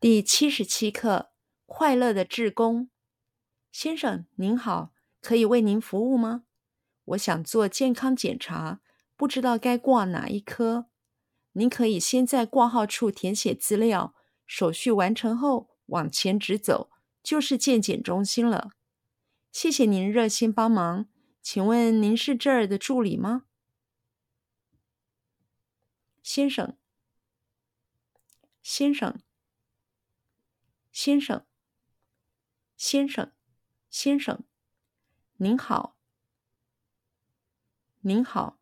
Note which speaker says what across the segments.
Speaker 1: 第七十七课：快乐的志工。先生您好，可以为您服务吗？我想做健康检查，不知道该挂哪一科。您可以先在挂号处填写资料，手续完成后往前直走，就是健检中心了。谢谢您热心帮忙，请问您是这儿的助理吗？先生，先生。先生，先生，先生，您好，您好，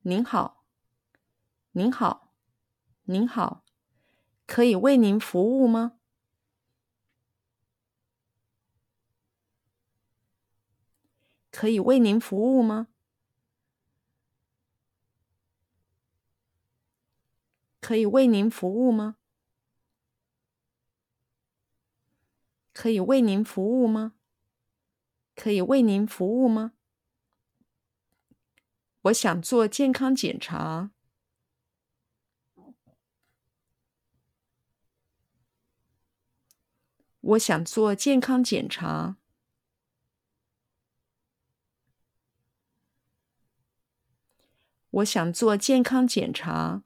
Speaker 1: 您好，您好，您好，可以为您服务吗？可以为您服务吗？可以为您服务吗？可以为您服务吗？可以为您服务吗？我想做健康检查。我想做健康检查。我想做健康检查。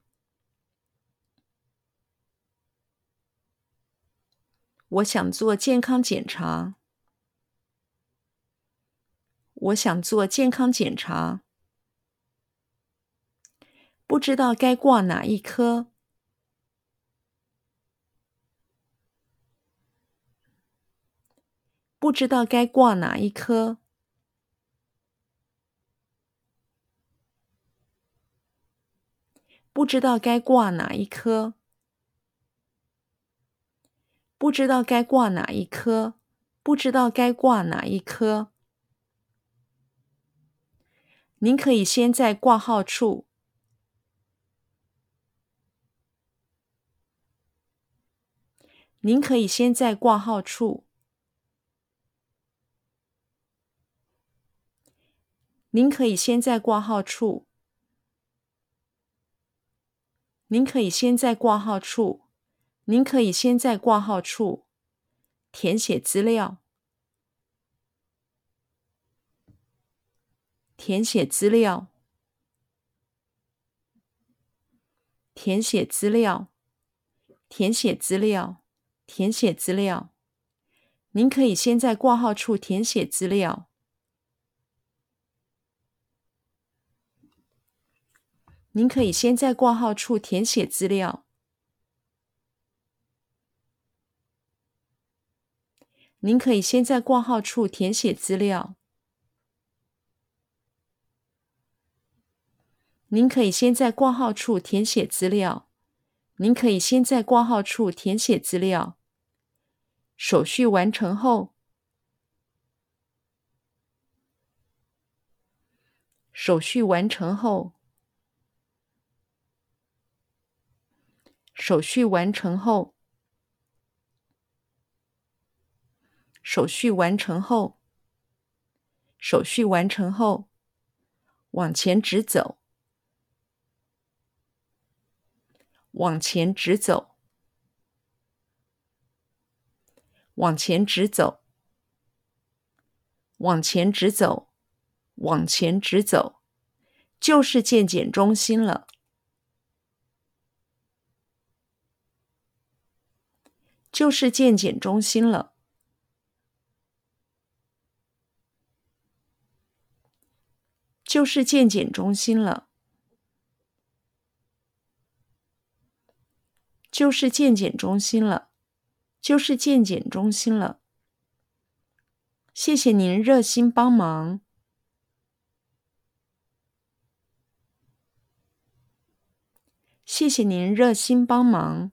Speaker 1: 我想做健康检查。我想做健康检查。不知道该挂哪一科。不知道该挂哪一科。不知道该挂哪一科。不知道该挂哪一科，不知道该挂哪一科。您可以先在挂号处。您可以先在挂号处。您可以先在挂号处。您可以先在挂号处。您可以先在挂号处填写资料，填写资料，填写资料，填写资料，填写资料。您可以先在挂号处填写资料。您可以先在挂号处填写资料。您可以先在挂号处填写资料。您可以先在挂号处填写资料。您可以先在挂号处填写资料。手续完成后，手续完成后，手续完成后。手续完成后，手续完成后，往前直走，往前直走，往前直走，往前直走，往前直走，就是健检中心了，就是健检中心了。就是健检中心了，就是健检中心了，就是健检中心了。谢谢您热心帮忙，谢谢您热心帮忙，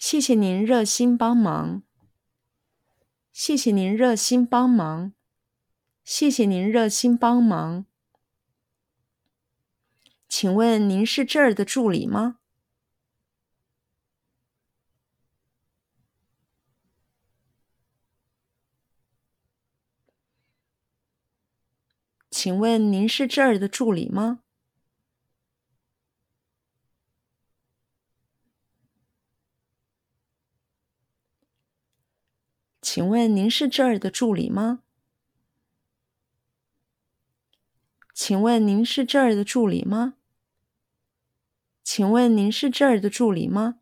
Speaker 1: 谢谢您热心帮忙。谢谢您热心帮忙，谢谢您热心帮忙。请问您是这儿的助理吗？请问您是这儿的助理吗？请问您是这儿的助理吗？请问您是这儿的助理吗？请问您是这儿的助理吗？